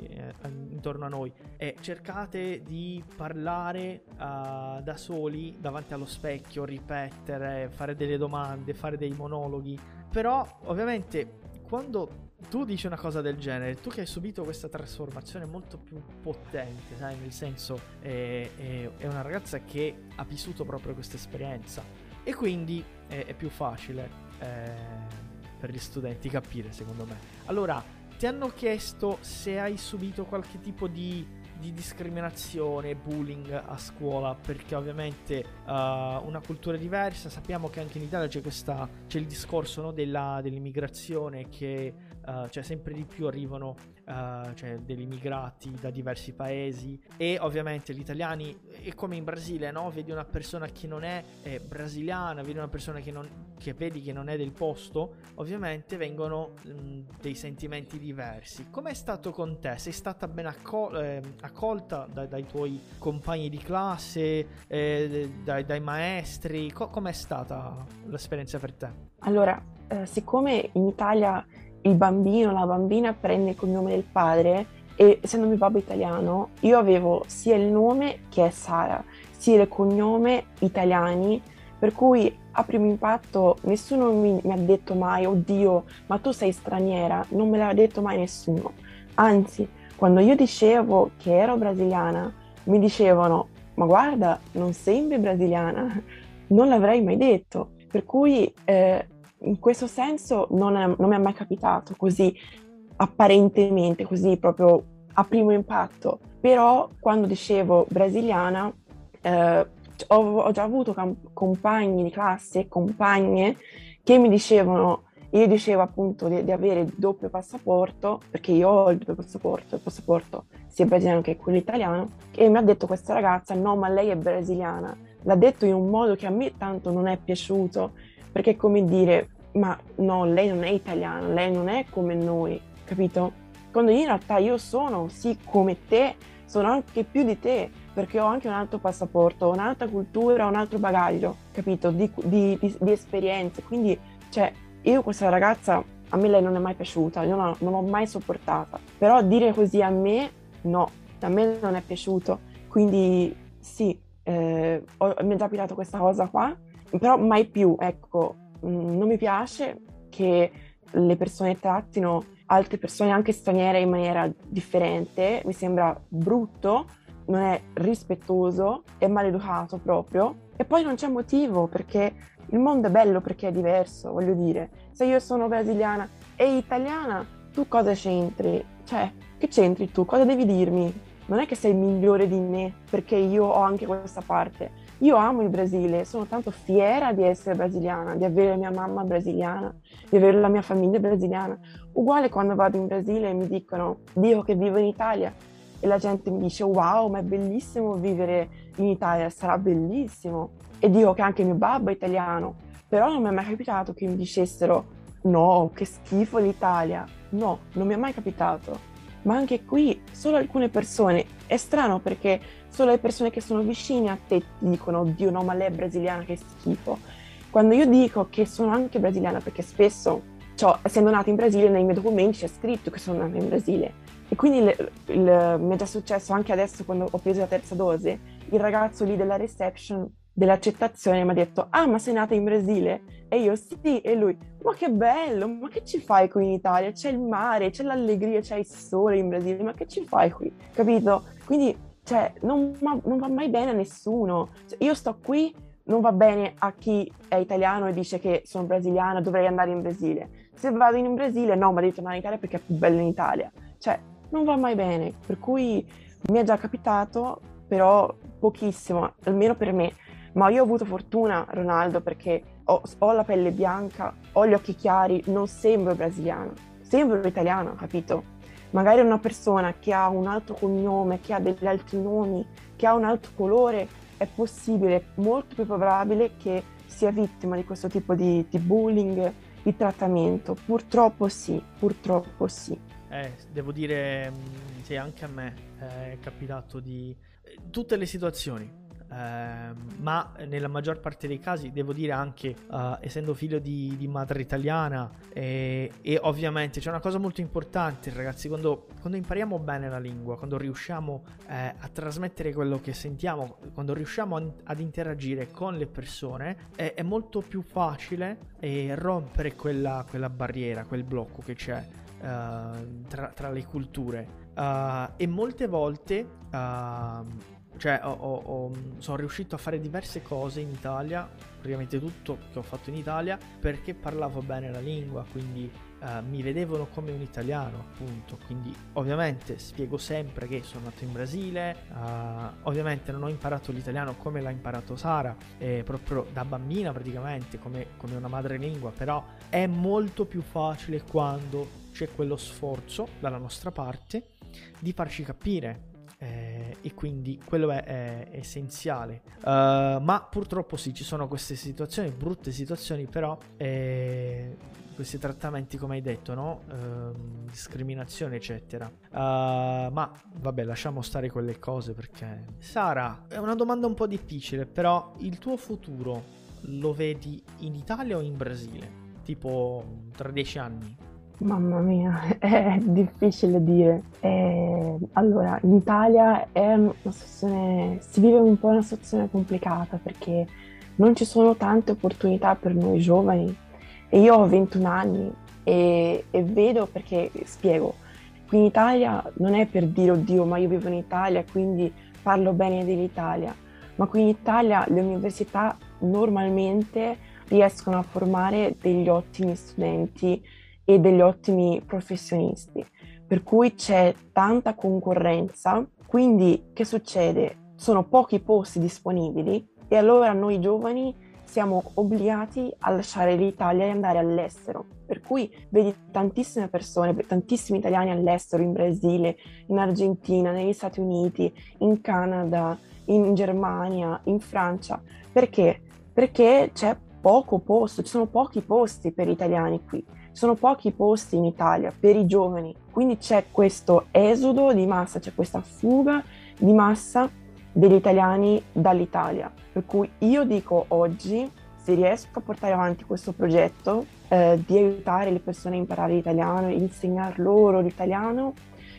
eh, intorno a noi e cercate di parlare uh, da soli davanti allo specchio, ripetere, fare delle domande, fare dei monologhi. Però ovviamente quando tu dici una cosa del genere, tu che hai subito questa trasformazione molto più potente, sai, nel senso è, è, è una ragazza che ha vissuto proprio questa esperienza e quindi è, è più facile eh, per gli studenti capire, secondo me. Allora, ti hanno chiesto se hai subito qualche tipo di, di discriminazione, bullying a scuola, perché ovviamente uh, una cultura diversa, sappiamo che anche in Italia c'è, questa, c'è il discorso no, della, dell'immigrazione che uh, cioè sempre di più arrivano uh, cioè degli immigrati da diversi paesi e ovviamente gli italiani, è come in Brasile, no? Vedi una persona che non è, è brasiliana, vedi una persona che, non, che, vedi che non è del posto, ovviamente vengono mh, dei sentimenti diversi. Com'è stato con te? Sei stata ben accol- eh, accolta da, dai tuoi compagni di classe, eh, dai, dai, maestri? Co- com'è stata l'esperienza per te? Allora, eh, siccome in Italia il bambino, la bambina prende il cognome del padre e essendo mio babbo italiano, io avevo sia il nome che è Sara, sia il cognome italiani, per cui a primo impatto nessuno mi, mi ha detto mai, oddio, ma tu sei straniera, non me l'ha detto mai nessuno. Anzi, quando io dicevo che ero brasiliana, mi dicevano, ma guarda, non sembri brasiliana, non l'avrei mai detto. Per cui eh, in questo senso non, è, non mi è mai capitato così apparentemente, così proprio a primo impatto. Però quando dicevo brasiliana, eh, ho, ho, già avuto camp- compagni di classe, compagne, che mi dicevano, io dicevo appunto di, di, avere il doppio passaporto, perché io ho il doppio passaporto, il passaporto sia brasiliano che quello italiano, e mi ha detto questa ragazza, no, ma lei è brasiliana. L'ha detto in un modo che a me tanto non è piaciuto, perché è come dire, ma no, lei non è italiana, lei non è come noi, capito? Quando in realtà io sono, sì, come te, sono anche più di te, perché ho anche un altro passaporto, un'altra cultura, un altro bagaglio, capito? Di, di, di, di esperienze. Quindi, cioè, io questa ragazza, a me lei non è mai piaciuta, io non, non l'ho mai sopportata. Però dire così a me, no, a me non è piaciuto. Quindi, sì, eh, ho, mi è già capitato questa cosa qua, però mai più, ecco, Mm, non mi piace che le persone trattino altre persone, anche straniere, in maniera differente, mi sembra brutto, non è rispettoso, è maleducato proprio. E poi non c'è motivo perché il mondo è bello perché è diverso, voglio dire. Se io sono brasiliana e italiana, tu cosa c'entri? Cioè, che c'entri tu? Cosa devi dirmi? Non è che sei migliore di me perché io ho anche questa parte. Io amo il Brasile, sono tanto fiera di essere brasiliana, di avere mia mamma brasiliana, di avere la mia famiglia brasiliana. Uguale quando vado in Brasile e mi dicono, dico che vivo in Italia e la gente mi dice, wow, ma è bellissimo vivere in Italia, sarà bellissimo. E dico che anche mio babbo è italiano, però non mi è mai capitato che mi dicessero, no, che schifo l'Italia. No, non mi è mai capitato. Ma anche qui solo alcune persone. È strano perché solo le persone che sono vicine a te ti dicono oddio no ma lei è brasiliana che schifo quando io dico che sono anche brasiliana perché spesso cioè, essendo nata in Brasile nei miei documenti c'è scritto che sono nata in Brasile e quindi il, il, mi è già successo anche adesso quando ho preso la terza dose il ragazzo lì della reception dell'accettazione mi ha detto ah ma sei nata in Brasile e io sì e lui ma che bello ma che ci fai qui in Italia c'è il mare c'è l'allegria c'è il sole in Brasile ma che ci fai qui capito quindi cioè, non, non, va mai bene a nessuno. Cioè, io sto qui, non va bene a chi è italiano e dice che sono brasiliana, dovrei andare in Brasile. Se vado in Brasile, no, ma devi tornare in Italia perché è più bello in Italia. Cioè, non va mai bene. Per cui mi è già capitato, però pochissimo, almeno per me. Ma io ho avuto fortuna, Ronaldo, perché ho, ho la pelle bianca, ho gli occhi chiari, non sembro brasiliano, sembro italiano, capito? magari una persona che ha un altro cognome, che ha degli altri nomi, che ha un altro colore, è possibile, molto più probabile che sia vittima di questo tipo di, di bullying, di trattamento. Purtroppo sì, purtroppo sì. Eh, devo dire, mm, sì, anche a me è capitato di... Tutte le situazioni, Uh, ma nella maggior parte dei casi devo dire anche uh, essendo figlio di, di madre italiana e, e, ovviamente c'è una cosa molto importante ragazzi quando, quando impariamo bene la lingua quando riusciamo eh, a trasmettere quello che sentiamo quando riusciamo ad interagire con le persone è, è molto più facile eh, rompere quella, quella, barriera quel blocco che c'è uh, tra, tra, le culture. E molte volte cioè, ho, ho, sono riuscito a fare diverse cose in Italia, praticamente tutto che ho fatto in Italia, perché parlavo bene la lingua, quindi uh, mi vedevano come un italiano, appunto. Quindi, ovviamente, spiego sempre che sono nato in Brasile, uh, ovviamente non ho imparato l'italiano come l'ha imparato Sara, eh, proprio da bambina praticamente, come, come una madrelingua, però è molto più facile quando c'è quello sforzo dalla nostra parte di farci capire eh, e quindi quello è, è essenziale. Uh, ma purtroppo sì, ci sono queste situazioni, brutte situazioni, però eh, questi trattamenti, come hai detto, no? Uh, discriminazione, eccetera. Uh, ma vabbè, lasciamo stare quelle cose perché. Sara, è una domanda un po' difficile, però il tuo futuro lo vedi in Italia o in Brasile? Tipo tra dieci anni? Mamma mia, *laughs* è difficile dire. Eh, allora, in Italia è una situazione, si vive un po' una situazione complicata perché non ci sono tante opportunità per noi giovani e io ho 21 anni e, e vedo perché, spiego, qui in Italia non è per dire oddio ma io vivo in Italia quindi parlo bene dell'Italia, ma qui in Italia le università normalmente riescono a formare degli ottimi studenti e degli ottimi professionisti, per cui c'è tanta concorrenza, quindi che succede? Sono pochi posti disponibili e allora noi giovani siamo obbligati a lasciare l'Italia e andare all'estero. Per cui vedi tantissime persone, tantissimi italiani all'estero, in Brasile, in Argentina, negli Stati Uniti, in Canada, in Germania, in Francia. Perché? Perché c'è poco posto, ci sono pochi posti per italiani qui sono pochi posti in Italia per i giovani, quindi c'è questo esodo di massa, c'è questa fuga di massa degli italiani dall'Italia. Per cui io dico oggi, se riesco a portare avanti questo progetto eh, di aiutare le persone a imparare l'italiano, insegnar loro l'italiano,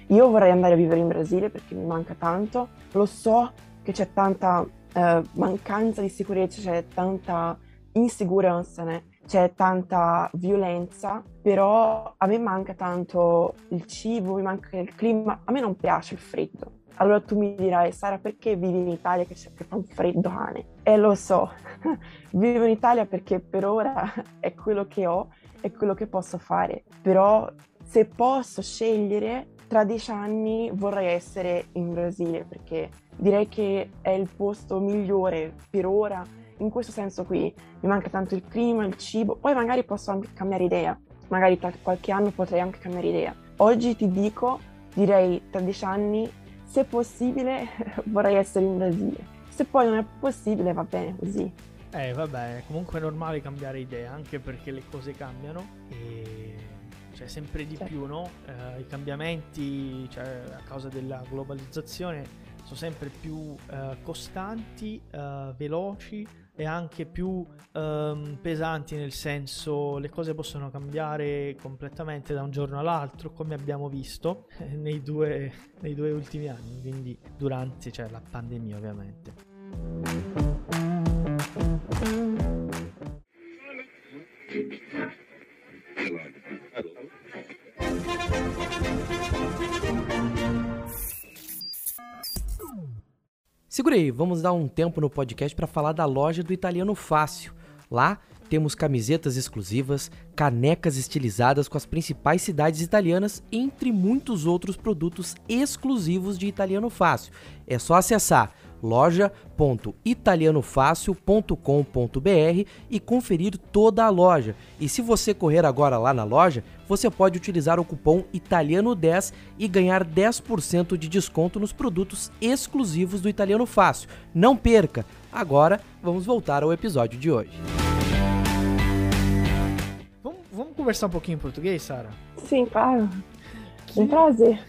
io vorrei andare a vivere in Brasile perché mi manca tanto. Lo so che c'è tanta eh, mancanza di sicurezza, c'è tanta insicurezza né? C'è tanta violenza, però a me manca tanto il cibo, mi manca il clima, a me non piace il freddo. Allora tu mi dirai, Sara, perché vivi in Italia che, che fa un freddo cane? E lo so, *laughs* vivo in Italia perché per ora *laughs* è quello che ho, è quello che posso fare. Però se posso scegliere, tra dieci anni vorrei essere in Brasile perché direi che è il posto migliore per ora in questo senso qui mi manca tanto il clima, il cibo, poi magari posso anche cambiare idea, magari tra qualche anno potrei anche cambiare idea. Oggi ti dico, direi tra dieci anni, se possibile *laughs* vorrei essere in Brasile. Se poi non è possibile va bene così. Eh vabbè, è comunque normale cambiare idea, anche perché le cose cambiano e cioè sempre di certo. più, no? Eh, I cambiamenti, cioè, a causa della globalizzazione, sono sempre più eh, costanti, eh, veloci e anche più um, pesanti nel senso le cose possono cambiare completamente da un giorno all'altro come abbiamo visto eh, nei, due, nei due ultimi anni quindi durante cioè, la pandemia ovviamente Segura aí, vamos dar um tempo no podcast para falar da loja do Italiano Fácil. Lá temos camisetas exclusivas, canecas estilizadas com as principais cidades italianas, entre muitos outros produtos exclusivos de Italiano Fácil. É só acessar loja.italianofácil.com.br e conferir toda a loja. E se você correr agora lá na loja, você pode utilizar o cupom Italiano10 e ganhar 10% de desconto nos produtos exclusivos do Italiano Fácil. Não perca! Agora vamos voltar ao episódio de hoje. Vamos, vamos conversar um pouquinho em português, Sara? Sim, claro. Que... Um prazer.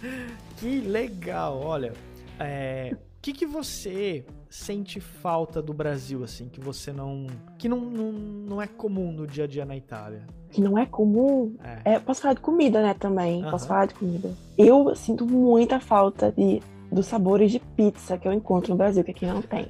*laughs* que legal, olha. É, que, que você sente falta do Brasil, assim, que você não. que não, não, não é comum no dia a dia na Itália? Que não é comum? É. É, posso falar de comida, né, também. Uhum. Posso falar de comida. Eu sinto muita falta de, dos sabores de pizza que eu encontro no Brasil, que aqui não tem.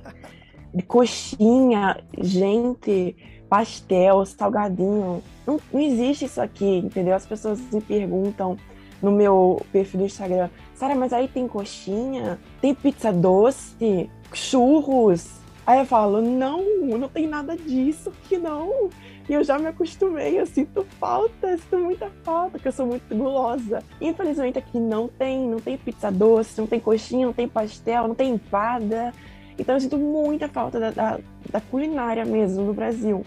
De coxinha, gente, pastel, salgadinho. Não, não existe isso aqui, entendeu? As pessoas me perguntam no meu perfil do Instagram, Sara, mas aí tem coxinha, tem pizza doce, churros. Aí eu falo, não, não tem nada disso aqui não. E eu já me acostumei, eu sinto falta, sinto muita falta, porque eu sou muito gulosa. Infelizmente aqui não tem, não tem pizza doce, não tem coxinha, não tem pastel, não tem empada. Então eu sinto muita falta da, da, da culinária mesmo no Brasil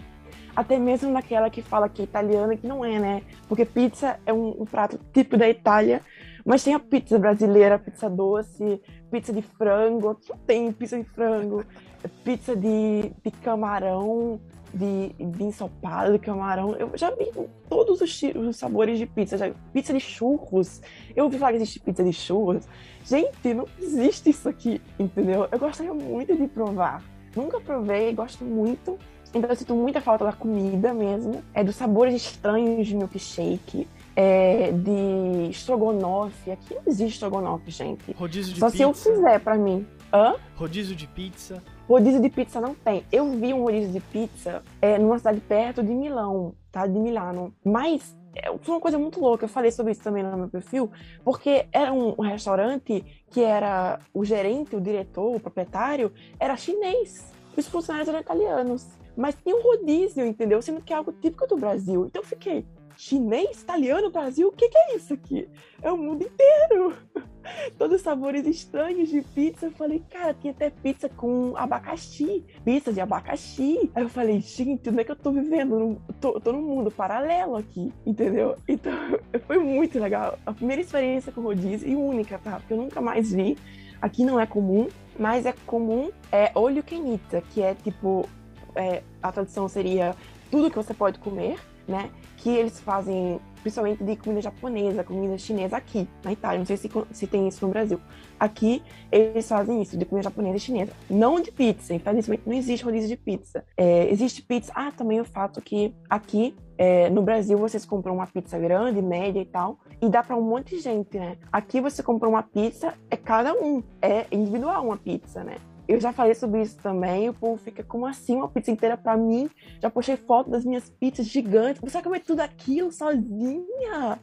até mesmo daquela que fala que é italiana, que não é, né? Porque pizza é um, um, prato típico da Itália, mas tem a pizza brasileira, pizza doce, pizza de frango, aqui tem pizza de frango, pizza de, de camarão, de, de ensopado, de camarão. Eu já vi todos os, os sabores de pizza. Já, pizza de churros. Eu ouvi falar que existe pizza de churros. Gente, não existe isso aqui, entendeu? Eu gostaria muito de provar. Nunca provei, gosto muito. Então eu sinto muita falta da comida mesmo. É dos sabores estranhos de milkshake. É, de estrogonofe. Aqui não existe estrogonofe, gente. Rodízio de Só pizza. se eu fizer pra mim. Hã? Rodízio de pizza. Rodízio de pizza não tem. Eu vi um rodízio de pizza é, numa cidade perto de Milão, tá? De Milano. Mas é, foi uma coisa muito louca. Eu falei sobre isso também no meu perfil, porque era um restaurante que era o gerente, o diretor, o proprietário, era chinês. Os funcionários eram italianos. Mas tinha um rodízio, entendeu? Sendo que é algo típico do Brasil. Então eu fiquei, chinês, italiano, Brasil, o que, que é isso aqui? É o mundo inteiro. *laughs* Todos os sabores estranhos de pizza. Eu falei, cara, tinha até pizza com abacaxi, pizza de abacaxi. Aí eu falei, gente, onde é que eu tô vivendo? Eu tô, eu tô num mundo paralelo aqui, entendeu? Então *laughs* foi muito legal. A primeira experiência com rodízio e única, tá? Porque eu nunca mais vi. Aqui não é comum, mas é comum é olho quenita, que é tipo, é, a tradução seria tudo que você pode comer, né? Que eles fazem principalmente de comida japonesa, comida chinesa aqui na Itália. Não sei se, se tem isso no Brasil. Aqui eles fazem isso de comida japonesa e chinesa, não de pizza. Infelizmente não existe rodízio de pizza. É, existe pizza. Ah, também o fato que aqui é, no Brasil vocês compram uma pizza grande, média e tal, e dá para um monte de gente, né? Aqui você compra uma pizza, é cada um, é individual uma pizza, né? Eu já falei sobre isso também. O povo fica, como assim? Uma pizza inteira pra mim? Já postei foto das minhas pizzas gigantes. Você vai comer tudo aquilo sozinha?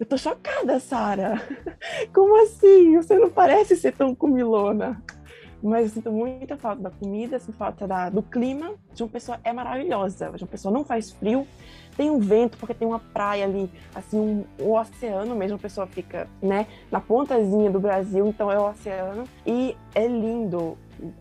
Eu tô chocada, Sara. *laughs* Como assim? Você não parece ser tão comilona. Mas eu sinto muita falta da comida, sinto falta da, do clima. Uma pessoa é maravilhosa. Uma pessoa não faz frio, tem um vento, porque tem uma praia ali, assim, um, um oceano mesmo. A pessoa fica, né, na pontazinha do Brasil, então é o oceano. E é lindo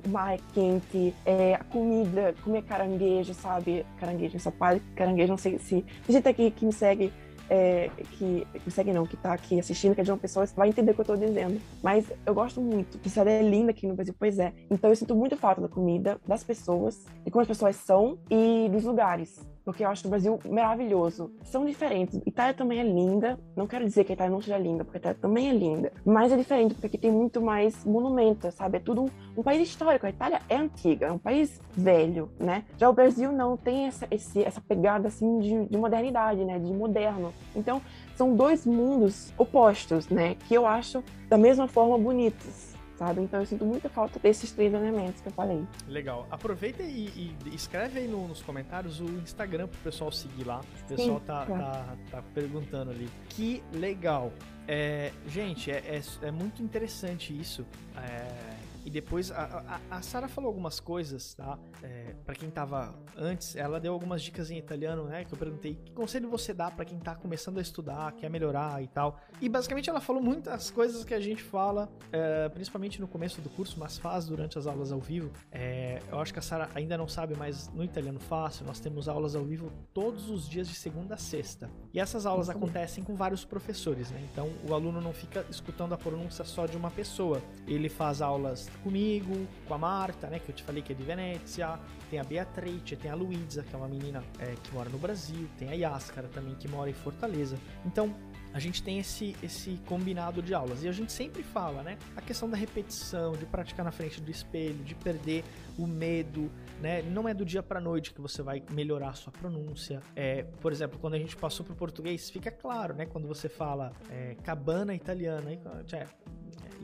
o mar é quente, é, a comida, comer caranguejo, sabe? Caranguejo, essa palha, caranguejo, não sei se. Gente aqui que me segue, é, que, segue não, que tá aqui assistindo, que é de uma pessoa, vai entender o que eu tô dizendo. Mas eu gosto muito. A cidade é linda aqui no Brasil, pois é. Então eu sinto muito falta da comida, das pessoas, de como as pessoas são e dos lugares porque eu acho o Brasil maravilhoso. São diferentes. Itália também é linda. Não quero dizer que a Itália não seja linda, porque a Itália também é linda. Mas é diferente, porque tem muito mais monumentos, sabe? É tudo um, um país histórico. A Itália é antiga, é um país velho, né? Já o Brasil não tem essa, esse, essa pegada, assim, de, de modernidade, né? De moderno. Então, são dois mundos opostos, né? Que eu acho, da mesma forma, bonitos sabe? Então eu sinto muita falta desses três elementos que eu falei. Legal. Aproveita e, e escreve aí no, nos comentários o Instagram pro pessoal seguir lá. O pessoal Sim, tá, tá, tá, perguntando ali. Que legal. É, gente, é, é, é, muito interessante isso. É, e depois a, a, a Sara falou algumas coisas, tá? É, para quem tava antes, ela deu algumas dicas em italiano, né? Que eu perguntei que conselho você dá para quem tá começando a estudar, quer melhorar e tal. E basicamente ela falou muitas coisas que a gente fala, é, principalmente no começo do curso, mas faz durante as aulas ao vivo. É, eu acho que a Sara ainda não sabe, mas no italiano fácil, nós temos aulas ao vivo todos os dias de segunda a sexta. E essas aulas acontecem com vários professores, né? Então o aluno não fica escutando a pronúncia só de uma pessoa. Ele faz aulas comigo, com a Marta, né, que eu te falei que é de Venezia, tem a Beatrice, tem a Luísa, que é uma menina é, que mora no Brasil, tem a Yáscara também, que mora em Fortaleza. Então, a gente tem esse, esse combinado de aulas. E a gente sempre fala, né? A questão da repetição, de praticar na frente do espelho, de perder o medo, né? Não é do dia para noite que você vai melhorar a sua pronúncia. É, por exemplo, quando a gente passou pro português, fica claro, né? Quando você fala é, cabana italiana, cioè,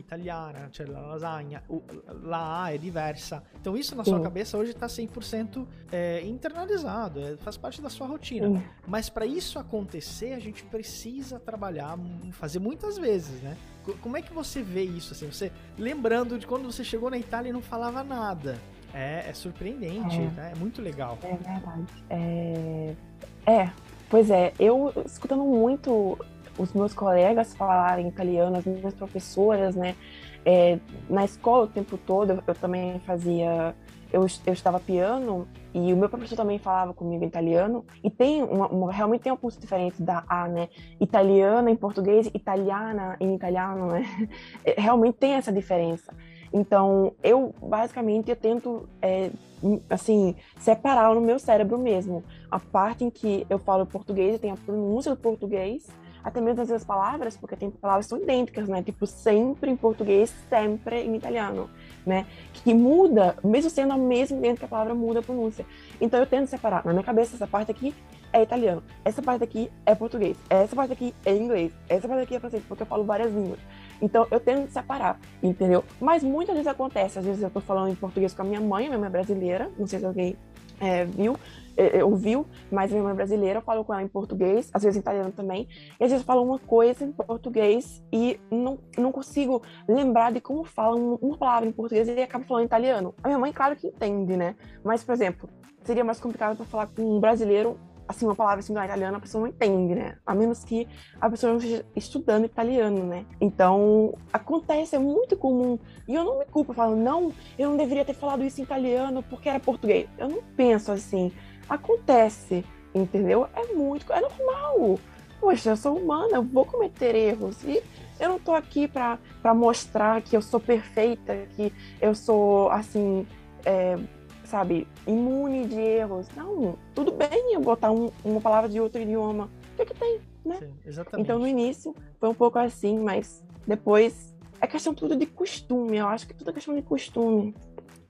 italiana, cioè la lasagna, la A è diversa. Então isso na sua cabeça hoje está 100% é, internalizado, é, faz parte da sua rotina. Mas para isso acontecer, a gente precisa trabalhar, fazer muitas vezes, né? Como é que você vê isso? Assim, você lembrando de quando você chegou na Itália e não falava nada. É, é surpreendente, é, né? é muito legal. É verdade. É... é, pois é, eu escutando muito os meus colegas falarem italiano, as minhas professoras, né? É, na escola o tempo todo eu, eu também fazia eu, eu estava piano e o meu professor também falava comigo italiano e tem uma, uma, realmente tem um ponto diferente da A, né? Italiana em português, italiana em italiano, né? *laughs* É, realmente tem essa diferença. Então eu basicamente eu tento é, assim separar no meu cérebro mesmo a parte em que eu falo português e tem a pronúncia do português até mesmo às vezes palavras, porque tem palavras que são idênticas, né? Tipo, sempre em português, sempre em italiano, né? Que muda, mesmo sendo a mesma idêntica palavra, muda a pronúncia. Então eu tento separar. Na minha cabeça, essa parte aqui é italiano, essa parte aqui é português, essa parte aqui é inglês, essa parte aqui é francês, porque eu falo várias línguas. Então eu tento separar, entendeu? Mas muitas vezes acontece, às vezes eu tô falando em português com a minha mãe, minha mãe é brasileira, não sei se alguém é, viu, ouviu, mas minha mãe é brasileira, eu falo com ela em português, às vezes em italiano também, e às vezes eu falo uma coisa em português e não, não consigo lembrar de como fala uma palavra em português e acabo falando italiano. A minha mãe, claro que entende, né? Mas, por exemplo, seria mais complicado para falar com um brasileiro assim, uma palavra similar italiana, a pessoa não entende, né? A menos que a pessoa não esteja estudando italiano, né? Então, acontece, é muito comum. E eu não me culpo, eu falo, não, eu não deveria ter falado isso em italiano porque era português. Eu não penso assim. Acontece, entendeu? É muito, é normal. Poxa, eu sou humana, eu vou cometer erros. E eu não tô aqui para mostrar que eu sou perfeita, que eu sou, assim, é, sabe, imune de erros. Não, tudo bem eu botar um, uma palavra de outro idioma. O que, é que tem, né? Sim, exatamente. Então, no início, foi um pouco assim, mas depois é questão tudo de costume. Eu acho que tudo é questão de costume.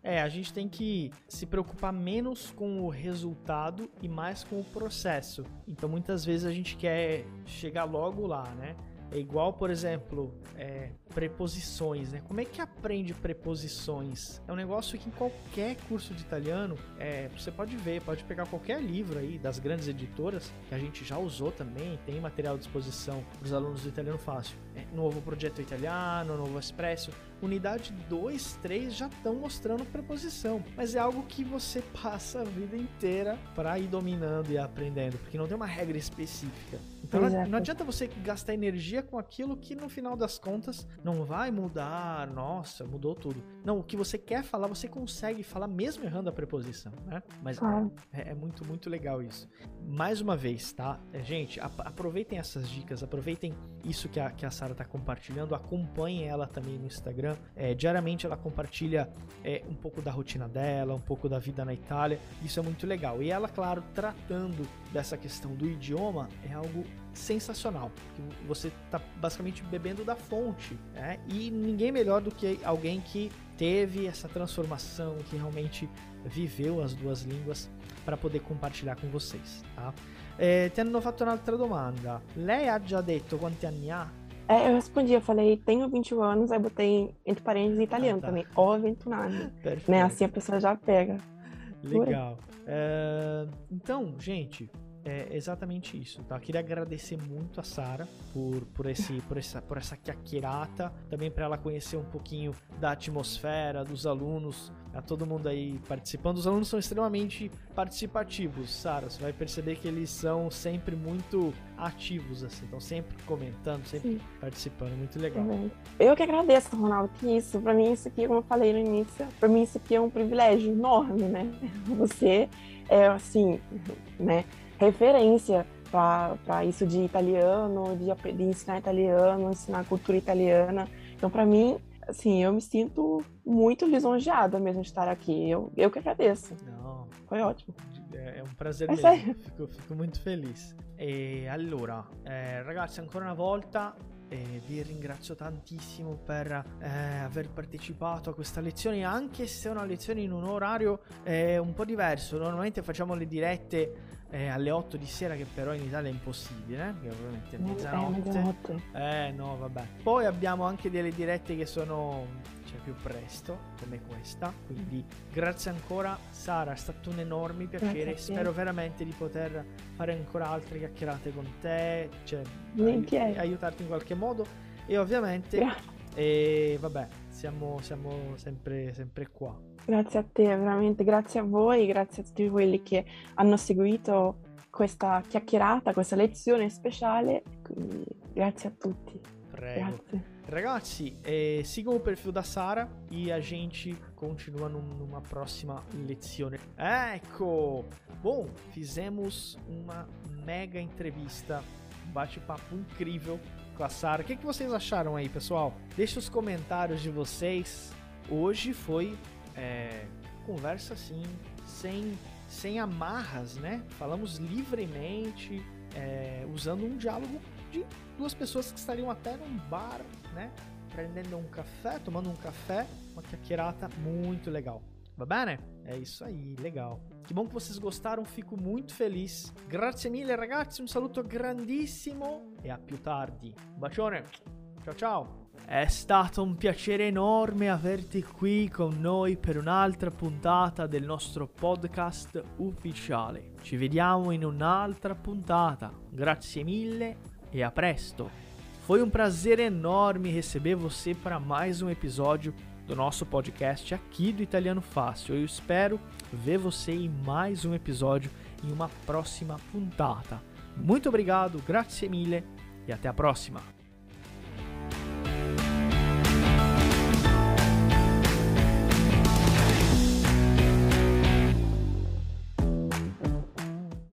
É, a gente tem que se preocupar menos com o resultado e mais com o processo. Então, muitas vezes a gente quer chegar logo lá, né? É igual, por exemplo, é, preposições, né? Como é que aprende preposições? É um negócio que em qualquer curso de italiano é, você pode ver, pode pegar qualquer livro aí das grandes editoras que a gente já usou também, tem material à disposição para os alunos do italiano fácil. É, novo projeto italiano, novo expresso, unidade 2, 3 já estão mostrando preposição, mas é algo que você *laughs* passa a vida inteira para ir dominando e aprendendo, porque não tem uma regra específica. Então não, não adianta você gastar energia com aquilo que no final das contas não vai mudar, nossa, mudou tudo. Não, o que você quer falar, você consegue falar mesmo errando a preposição, né? Mas é, é, muito, muito legal isso. Mais uma vez, tá? É, gente, aproveitem essas dicas, aproveitem isso que a, que a Sara tá compartilhando, acompanhem ela também no Instagram. É, diariamente ela compartilha é, um pouco da rotina dela, um pouco da vida na Itália. Isso é muito legal. E ela, claro, tratando dessa questão do idioma, é algo sensacional. Você está basicamente bebendo da fonte, né? E ninguém melhor do que alguém que teve essa transformação, que realmente viveu as duas línguas para poder compartilhar com vocês, tá? Eh, ti hanno fatto un'altra domanda. Lei ha già detto quanti anni ha? É, eu respondi, eu falei, tenho 21 anos, aí botei entre parênteses em italiano ah, tá. também. Ho 21 anni. Né? Assim a pessoa já pega. Legal. É, então, gente, é exatamente isso, tá? Queria agradecer muito a Sara por, por, esse, por, essa, por essa chiacchierata, também para ela conhecer um pouquinho da atmosfera, dos alunos, a todo mundo aí participando. Os alunos são extremamente participativos, Sara. Você vai perceber que eles são sempre muito ativos, assim, estão sempre comentando, sempre Sim. participando. Muito legal. Eu que agradeço, Ronaldo, que isso, para mim, isso aqui, como eu falei no início, para mim, isso aqui é um privilégio enorme, né? *laughs* Você é assim, né? Referência para isso de italiano, de, de ensinar italiano, ensinar cultura italiana. Então, para mim, assim, eu me sinto muito lisonjeada mesmo de estar aqui. Eu, eu que agradeço. Não. Foi ótimo. É, é um prazer é mesmo. Fico, fico, muito feliz. E allora, eh, ragazzi, ancora una volta eh, vi ringrazio tantissimo per eh, aver partecipato a questa lezione, anche se è una lezione in un orario eh, un po' diverso. Normalmente facciamo le dirette eh, alle 8 di sera che però in Italia è impossibile, eh? Perché ovviamente è Eh, mezzanotte. Eh no, vabbè. Poi abbiamo anche delle dirette che sono cioè, più presto, come questa. Quindi grazie ancora Sara, è stato un enorme piacere. A. Spero veramente di poter fare ancora altre chiacchierate con te, cioè ai- aiutarti in qualche modo. E ovviamente, e vabbè, siamo, siamo sempre, sempre qua. Grazie a te, veramente, grazie a voi, grazie a tutti quelli che hanno seguito questa chiacchierata, questa lezione speciale. Quindi grazie a tutti. Prego. Grazie. Ragazzi, eh, sigam o perfil da Sara e a gente continua num- numa próxima lezione. Ecco! Bom, fizemos uma mega entrevista, um bate-papo incrível com a Sara. O que, que vocês acharam aí, pessoal? Deixa os comentários de vocês. Hoje foi é, conversa assim, sem, sem amarras, né? Falamos livremente, é, usando um diálogo de duas pessoas que estariam até num bar, né? Prendendo um café, tomando um café, uma chiacchierata muito legal. Va bene? É isso aí, legal. Que bom que vocês gostaram, fico muito feliz. Grazie mille ragazzi, un saluto grandissimo e a più tardi. Un bacione. Ciao ciao. È stato un piacere enorme averti qui con noi per un'altra puntata del nostro podcast ufficiale. Ci vediamo in un'altra puntata. Grazie mille e a presto. Foi um prazer enorme receber você para mais um episódio do nosso podcast aqui do Italiano Fácil. Eu espero ver você em mais um episódio em uma próxima puntata. Muito obrigado, grazie mille e até a próxima.